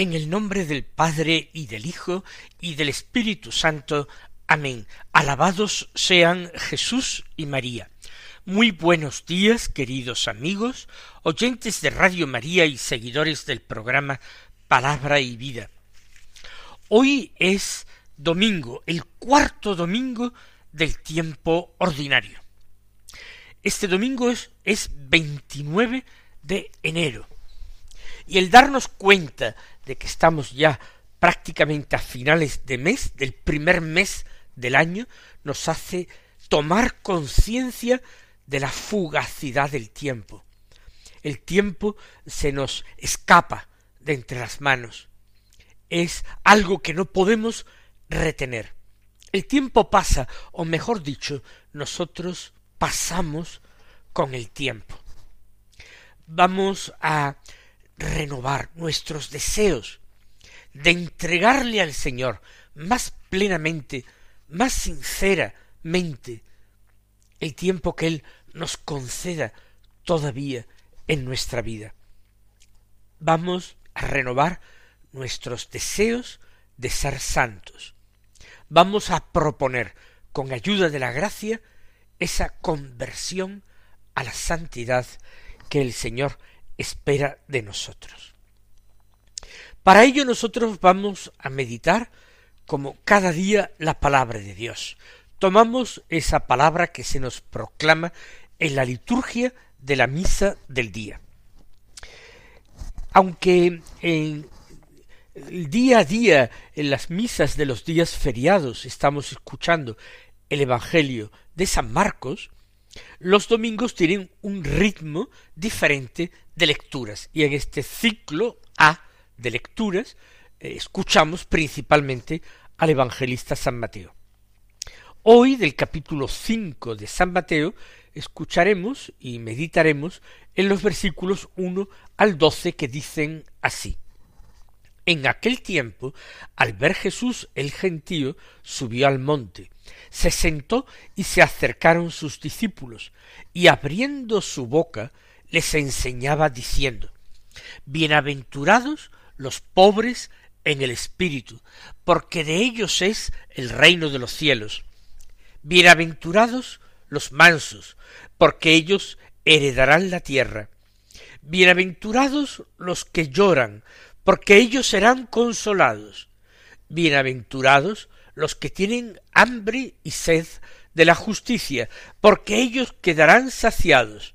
En el nombre del Padre y del Hijo y del Espíritu Santo. Amén. Alabados sean Jesús y María. Muy buenos días, queridos amigos, oyentes de Radio María y seguidores del programa Palabra y Vida. Hoy es domingo, el cuarto domingo del tiempo ordinario. Este domingo es, es 29 de enero. Y el darnos cuenta de que estamos ya prácticamente a finales de mes, del primer mes del año, nos hace tomar conciencia de la fugacidad del tiempo. El tiempo se nos escapa de entre las manos. Es algo que no podemos retener. El tiempo pasa, o mejor dicho, nosotros pasamos con el tiempo. Vamos a renovar nuestros deseos de entregarle al Señor más plenamente, más sinceramente, el tiempo que Él nos conceda todavía en nuestra vida. Vamos a renovar nuestros deseos de ser santos. Vamos a proponer, con ayuda de la gracia, esa conversión a la santidad que el Señor espera de nosotros. Para ello nosotros vamos a meditar como cada día la palabra de Dios. Tomamos esa palabra que se nos proclama en la liturgia de la misa del día. Aunque en el día a día en las misas de los días feriados estamos escuchando el Evangelio de San Marcos, los domingos tienen un ritmo diferente de lecturas y en este ciclo A de lecturas eh, escuchamos principalmente al evangelista San Mateo. Hoy del capítulo 5 de San Mateo escucharemos y meditaremos en los versículos 1 al 12 que dicen así. En aquel tiempo, al ver Jesús el gentío, subió al monte, se sentó y se acercaron sus discípulos, y abriendo su boca les enseñaba diciendo Bienaventurados los pobres en el espíritu, porque de ellos es el reino de los cielos. Bienaventurados los mansos, porque ellos heredarán la tierra. Bienaventurados los que lloran, porque ellos serán consolados. Bienaventurados los que tienen hambre y sed de la justicia, porque ellos quedarán saciados.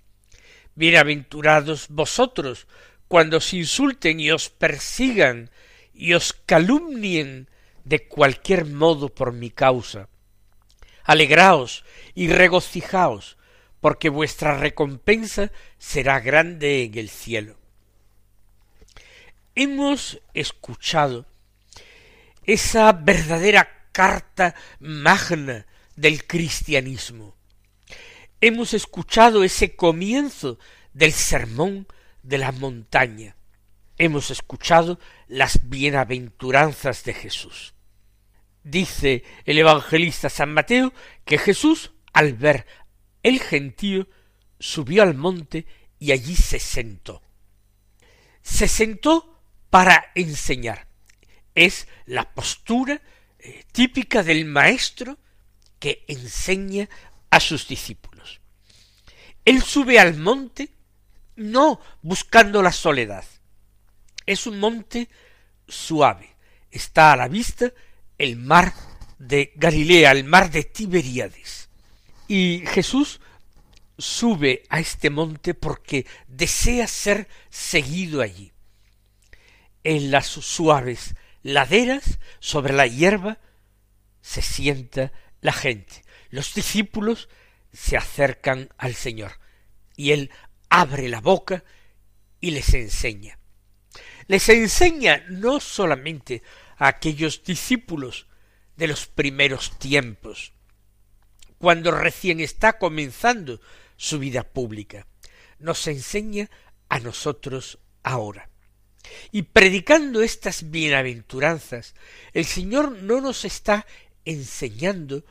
Bienaventurados vosotros cuando os insulten y os persigan y os calumnien de cualquier modo por mi causa. Alegraos y regocijaos, porque vuestra recompensa será grande en el cielo. Hemos escuchado esa verdadera carta magna del cristianismo. Hemos escuchado ese comienzo del sermón de la montaña. Hemos escuchado las bienaventuranzas de Jesús. Dice el evangelista San Mateo que Jesús, al ver el gentío, subió al monte y allí se sentó. Se sentó para enseñar es la postura eh, típica del maestro que enseña a sus discípulos. Él sube al monte no buscando la soledad. Es un monte suave. Está a la vista el mar de Galilea, al mar de Tiberíades. Y Jesús sube a este monte porque desea ser seguido allí. En las suaves laderas, sobre la hierba, se sienta la gente. Los discípulos se acercan al Señor y Él abre la boca y les enseña. Les enseña no solamente a aquellos discípulos de los primeros tiempos, cuando recién está comenzando su vida pública, nos enseña a nosotros ahora. Y predicando estas bienaventuranzas, el Señor no nos está enseñando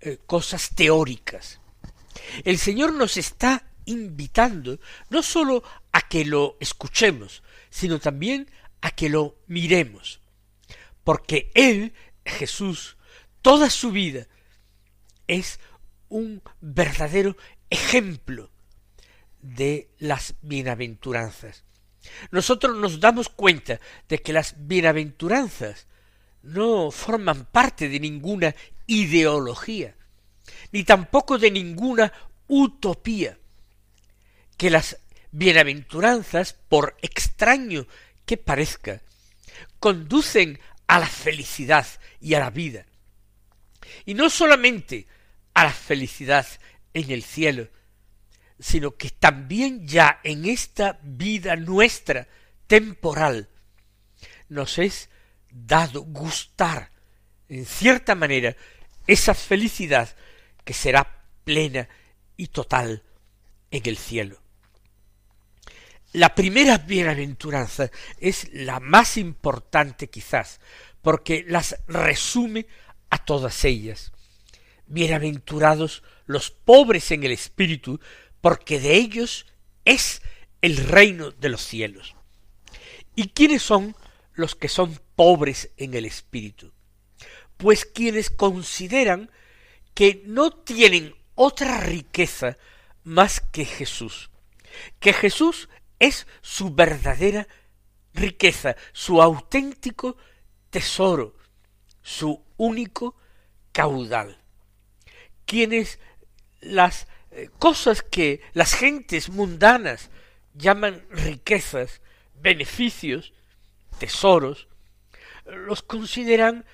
eh, cosas teóricas. El Señor nos está invitando no sólo a que lo escuchemos, sino también a que lo miremos. Porque Él, Jesús, toda su vida es un verdadero ejemplo de las bienaventuranzas. Nosotros nos damos cuenta de que las bienaventuranzas no forman parte de ninguna ideología, ni tampoco de ninguna utopía, que las bienaventuranzas, por extraño que parezca, conducen a la felicidad y a la vida. Y no solamente a la felicidad en el cielo, sino que también ya en esta vida nuestra temporal nos es dado gustar en cierta manera esa felicidad que será plena y total en el cielo. La primera bienaventuranza es la más importante quizás, porque las resume a todas ellas. Bienaventurados los pobres en el espíritu, porque de ellos es el reino de los cielos. ¿Y quiénes son los que son pobres en el espíritu? Pues quienes consideran que no tienen otra riqueza más que Jesús, que Jesús es su verdadera riqueza, su auténtico tesoro, su único caudal. Quienes las eh, cosas que las gentes mundanas llaman riquezas, beneficios, tesoros, los consideran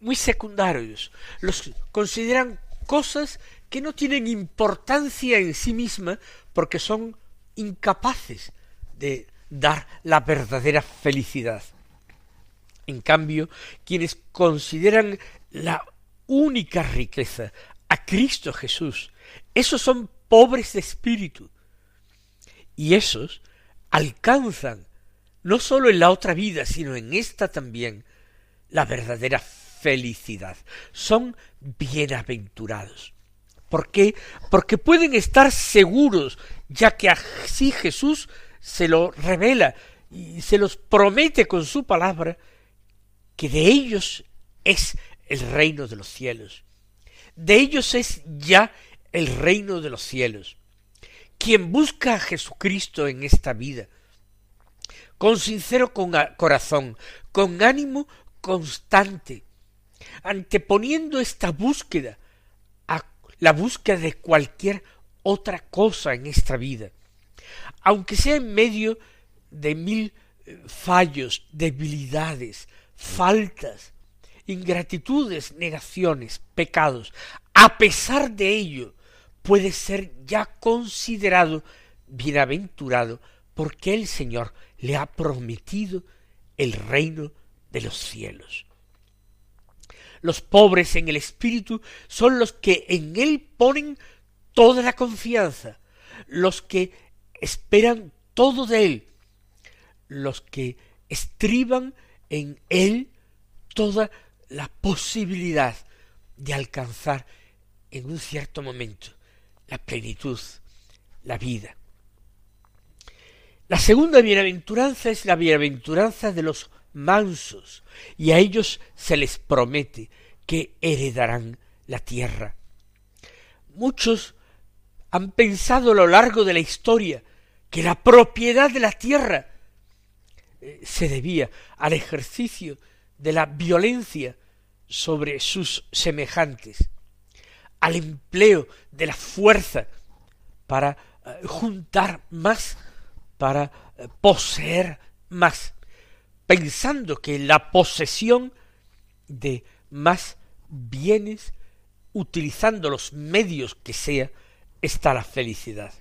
muy secundarios, los consideran cosas que no tienen importancia en sí misma porque son incapaces de dar la verdadera felicidad. En cambio, quienes consideran la única riqueza a Cristo Jesús, esos son pobres de espíritu. Y esos alcanzan, no sólo en la otra vida, sino en esta también, la verdadera felicidad. Son bienaventurados. ¿Por qué? Porque pueden estar seguros, ya que así Jesús se lo revela y se los promete con su palabra, que de ellos es el reino de los cielos. De ellos es ya el reino de los cielos. Quien busca a Jesucristo en esta vida, con sincero corazón, con ánimo constante, anteponiendo esta búsqueda a la búsqueda de cualquier otra cosa en esta vida, aunque sea en medio de mil eh, fallos, debilidades, faltas, ingratitudes, negaciones, pecados, a pesar de ello, puede ser ya considerado bienaventurado porque el Señor le ha prometido el reino de los cielos. Los pobres en el espíritu son los que en Él ponen toda la confianza, los que esperan todo de Él, los que estriban en Él toda la posibilidad de alcanzar en un cierto momento la plenitud, la vida. La segunda bienaventuranza es la bienaventuranza de los mansos, y a ellos se les promete que heredarán la tierra. Muchos han pensado a lo largo de la historia que la propiedad de la tierra eh, se debía al ejercicio de la violencia sobre sus semejantes, al empleo de la fuerza para eh, juntar más, para eh, poseer más, pensando que la posesión de más bienes, utilizando los medios que sea, está la felicidad.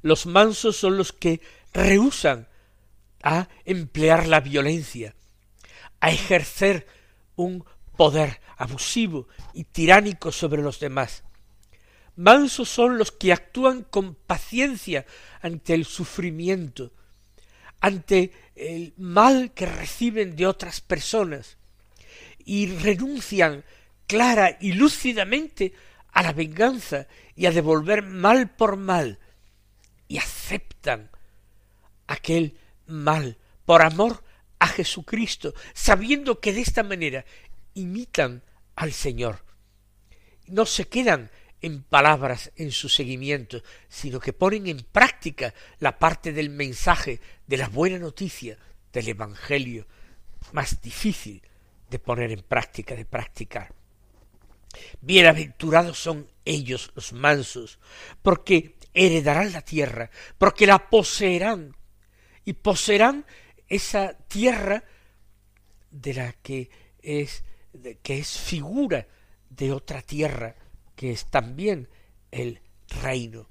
Los mansos son los que rehusan a emplear la violencia, a ejercer un poder abusivo y tiránico sobre los demás. Mansos son los que actúan con paciencia ante el sufrimiento, ante el mal que reciben de otras personas, y renuncian clara y lúcidamente a la venganza y a devolver mal por mal, y aceptan aquel mal por amor a Jesucristo, sabiendo que de esta manera imitan al Señor. No se quedan en palabras en su seguimiento, sino que ponen en práctica la parte del mensaje de la buena noticia del Evangelio más difícil de poner en práctica, de practicar. Bienaventurados son ellos los mansos, porque heredarán la tierra, porque la poseerán, y poseerán esa tierra de la que es, que es figura de otra tierra, que es también el reino.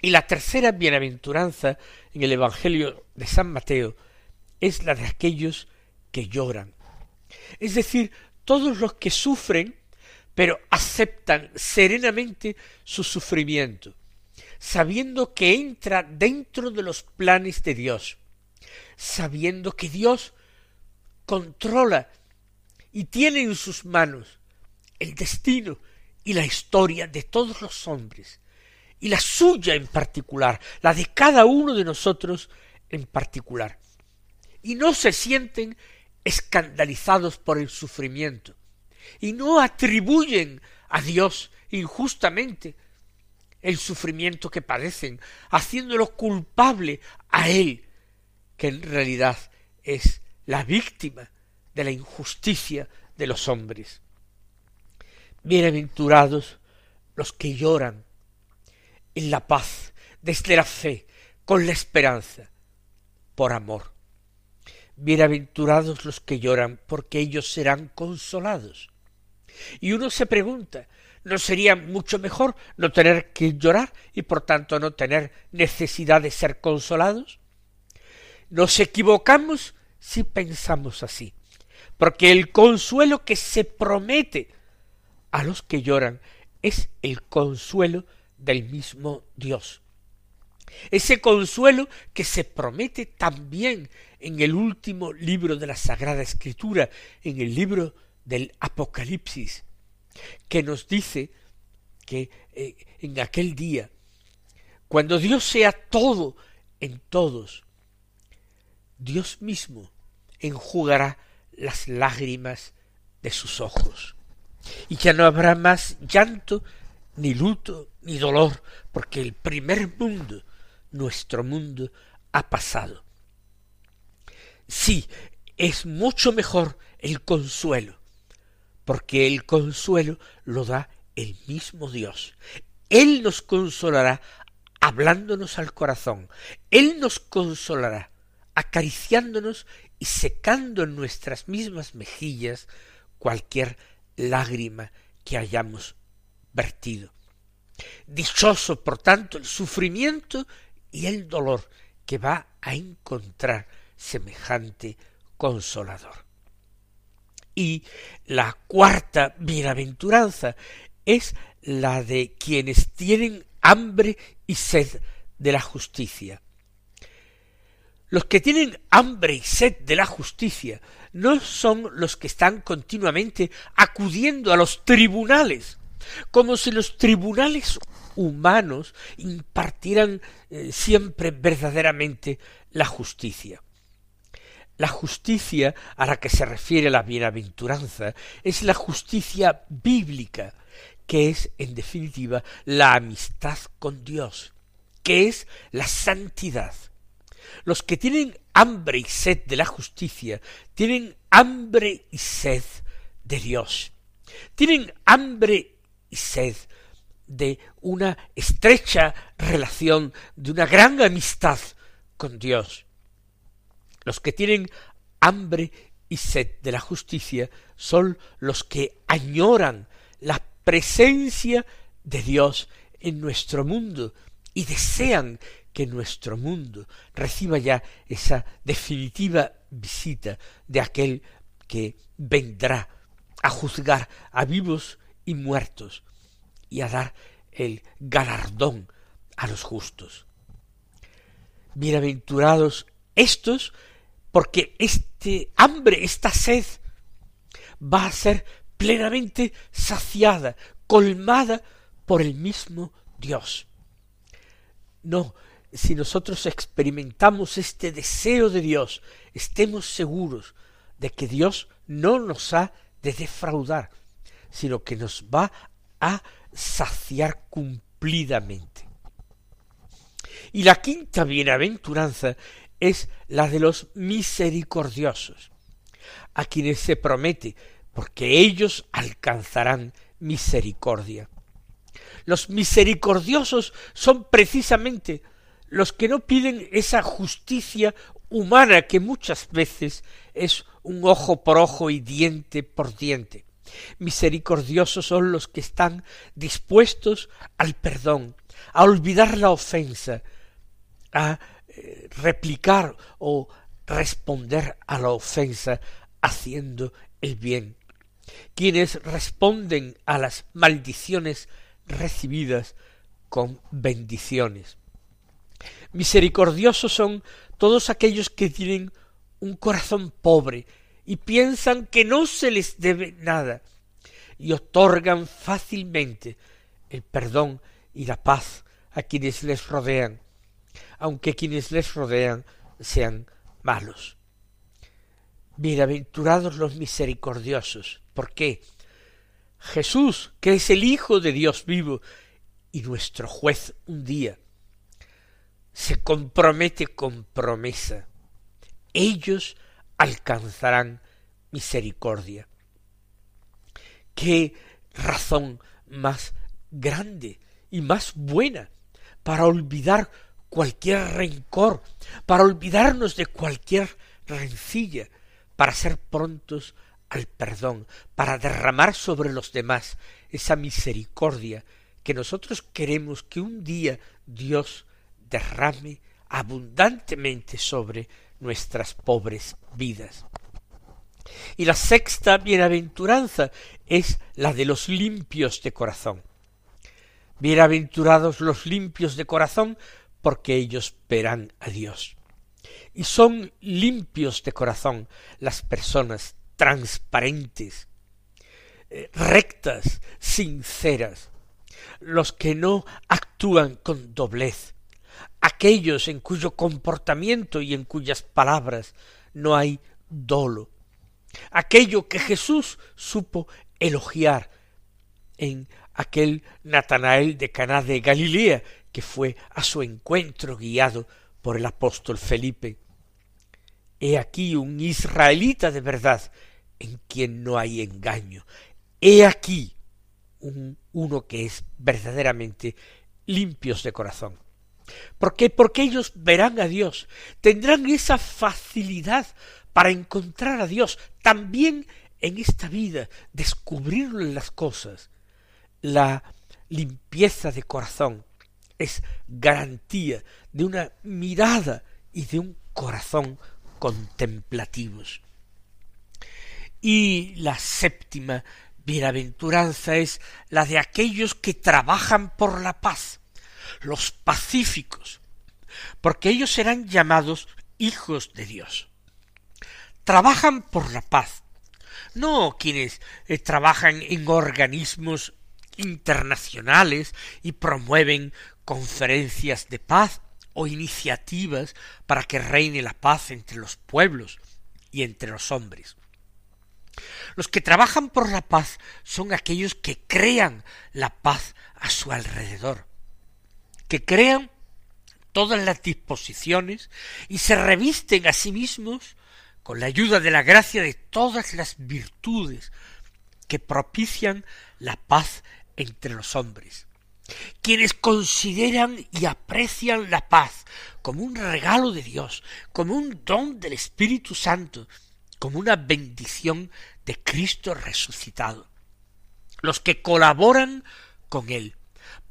Y la tercera bienaventuranza en el Evangelio de San Mateo es la de aquellos que lloran. Es decir, todos los que sufren, pero aceptan serenamente su sufrimiento, sabiendo que entra dentro de los planes de Dios, sabiendo que Dios controla y tiene en sus manos el destino y la historia de todos los hombres, y la suya en particular, la de cada uno de nosotros en particular. Y no se sienten escandalizados por el sufrimiento, y no atribuyen a Dios injustamente el sufrimiento que padecen, haciéndolo culpable a Él, que en realidad es la víctima de la injusticia de los hombres. Bienaventurados los que lloran en la paz, desde la fe, con la esperanza, por amor. Bienaventurados los que lloran, porque ellos serán consolados. Y uno se pregunta, ¿no sería mucho mejor no tener que llorar y por tanto no tener necesidad de ser consolados? Nos equivocamos si pensamos así, porque el consuelo que se promete a los que lloran es el consuelo del mismo Dios. Ese consuelo que se promete también en el último libro de la Sagrada Escritura, en el libro del Apocalipsis, que nos dice que eh, en aquel día, cuando Dios sea todo en todos, Dios mismo enjugará las lágrimas de sus ojos y ya no habrá más llanto, ni luto, ni dolor, porque el primer mundo, nuestro mundo, ha pasado. Sí, es mucho mejor el consuelo, porque el consuelo lo da el mismo Dios. Él nos consolará hablándonos al corazón. Él nos consolará acariciándonos y secando en nuestras mismas mejillas cualquier lágrima que hayamos vertido. Dichoso, por tanto, el sufrimiento y el dolor que va a encontrar semejante consolador. Y la cuarta bienaventuranza es la de quienes tienen hambre y sed de la justicia. Los que tienen hambre y sed de la justicia no son los que están continuamente acudiendo a los tribunales, como si los tribunales humanos impartieran eh, siempre verdaderamente la justicia. La justicia a la que se refiere la bienaventuranza es la justicia bíblica, que es en definitiva la amistad con Dios, que es la santidad. Los que tienen hambre y sed de la justicia, tienen hambre y sed de Dios. Tienen hambre y sed de una estrecha relación, de una gran amistad con Dios. Los que tienen hambre y sed de la justicia son los que añoran la presencia de Dios en nuestro mundo y desean que nuestro mundo reciba ya esa definitiva visita de aquel que vendrá a juzgar a vivos y muertos y a dar el galardón a los justos. Bienaventurados estos, porque este hambre, esta sed, va a ser plenamente saciada, colmada por el mismo Dios. No, si nosotros experimentamos este deseo de Dios, estemos seguros de que Dios no nos ha de defraudar, sino que nos va a saciar cumplidamente. Y la quinta bienaventuranza es la de los misericordiosos, a quienes se promete, porque ellos alcanzarán misericordia. Los misericordiosos son precisamente los que no piden esa justicia humana que muchas veces es un ojo por ojo y diente por diente. Misericordiosos son los que están dispuestos al perdón, a olvidar la ofensa, a eh, replicar o responder a la ofensa haciendo el bien. Quienes responden a las maldiciones recibidas con bendiciones. Misericordiosos son todos aquellos que tienen un corazón pobre y piensan que no se les debe nada y otorgan fácilmente el perdón y la paz a quienes les rodean, aunque quienes les rodean sean malos. Bienaventurados los misericordiosos. ¿Por qué? Jesús, que es el Hijo de Dios vivo y nuestro juez un día, se compromete con promesa. Ellos alcanzarán misericordia. Qué razón más grande y más buena para olvidar cualquier rencor, para olvidarnos de cualquier rencilla, para ser prontos al perdón, para derramar sobre los demás esa misericordia que nosotros queremos que un día Dios derrame abundantemente sobre nuestras pobres vidas. Y la sexta bienaventuranza es la de los limpios de corazón. Bienaventurados los limpios de corazón, porque ellos verán a Dios. Y son limpios de corazón las personas transparentes, eh, rectas, sinceras, los que no actúan con doblez, aquellos en cuyo comportamiento y en cuyas palabras no hay dolo, aquello que Jesús supo elogiar en aquel Natanael de Caná de Galilea que fue a su encuentro guiado por el apóstol Felipe. He aquí un israelita de verdad en quien no hay engaño. He aquí un, uno que es verdaderamente limpios de corazón. ¿Por qué? Porque ellos verán a Dios, tendrán esa facilidad para encontrar a Dios también en esta vida, descubrirlo en las cosas. La limpieza de corazón es garantía de una mirada y de un corazón contemplativos. Y la séptima bienaventuranza es la de aquellos que trabajan por la paz, los pacíficos, porque ellos serán llamados hijos de Dios. Trabajan por la paz, no quienes eh, trabajan en organismos internacionales y promueven conferencias de paz o iniciativas para que reine la paz entre los pueblos y entre los hombres. Los que trabajan por la paz son aquellos que crean la paz a su alrededor, que crean todas las disposiciones y se revisten a sí mismos con la ayuda de la gracia de todas las virtudes que propician la paz entre los hombres. Quienes consideran y aprecian la paz como un regalo de Dios, como un don del Espíritu Santo, como una bendición de Cristo resucitado. Los que colaboran con Él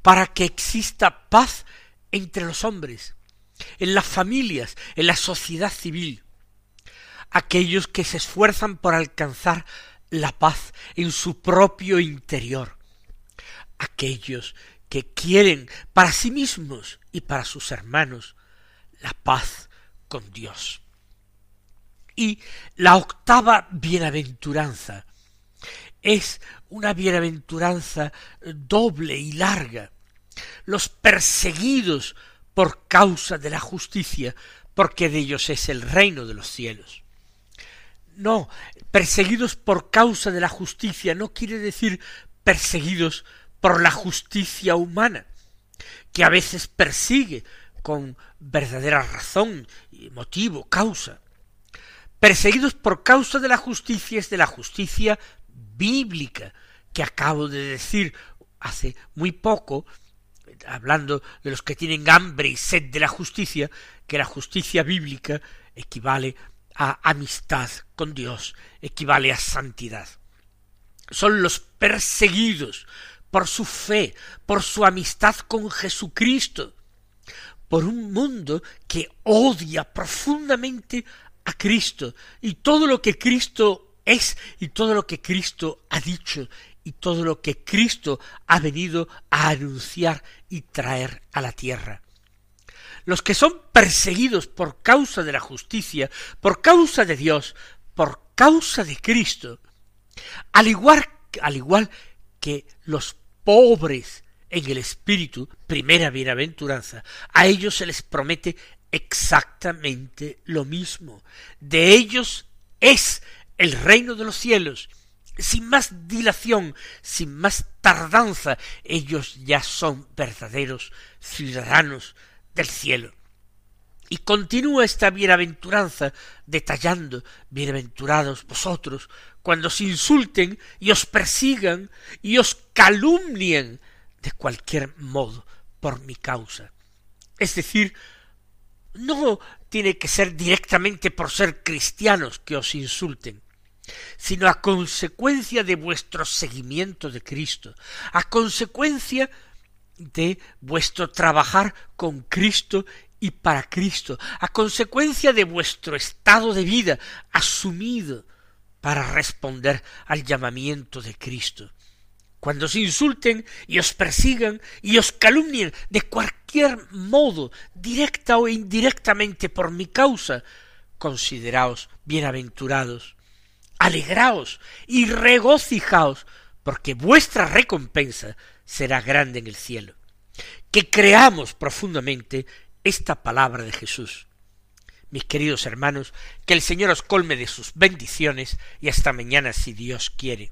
para que exista paz entre los hombres, en las familias, en la sociedad civil. Aquellos que se esfuerzan por alcanzar la paz en su propio interior. Aquellos que quieren para sí mismos y para sus hermanos la paz con Dios. Y la octava bienaventuranza es una bienaventuranza doble y larga. Los perseguidos por causa de la justicia, porque de ellos es el reino de los cielos. No, perseguidos por causa de la justicia no quiere decir perseguidos por la justicia humana, que a veces persigue con verdadera razón, motivo, causa. Perseguidos por causa de la justicia es de la justicia bíblica, que acabo de decir hace muy poco, hablando de los que tienen hambre y sed de la justicia, que la justicia bíblica equivale a amistad con Dios, equivale a santidad. Son los perseguidos por su fe, por su amistad con Jesucristo, por un mundo que odia profundamente a Cristo y todo lo que Cristo es y todo lo que Cristo ha dicho y todo lo que Cristo ha venido a anunciar y traer a la tierra. Los que son perseguidos por causa de la justicia, por causa de Dios, por causa de Cristo, al igual, al igual que los pobres en el espíritu, primera bienaventuranza, a ellos se les promete exactamente lo mismo. De ellos es el reino de los cielos. Sin más dilación, sin más tardanza, ellos ya son verdaderos ciudadanos del cielo. Y continúa esta bienaventuranza detallando, bienaventurados vosotros, cuando os insulten y os persigan y os calumnien de cualquier modo por mi causa. Es decir, no tiene que ser directamente por ser cristianos que os insulten, sino a consecuencia de vuestro seguimiento de Cristo, a consecuencia de vuestro trabajar con Cristo y para Cristo, a consecuencia de vuestro estado de vida asumido para responder al llamamiento de Cristo. Cuando os insulten y os persigan y os calumnien de cualquier modo, directa o indirectamente por mi causa, consideraos bienaventurados, alegraos y regocijaos, porque vuestra recompensa será grande en el cielo. Que creamos profundamente esta palabra de Jesús. Mis queridos hermanos, que el Señor os colme de sus bendiciones y hasta mañana si Dios quiere.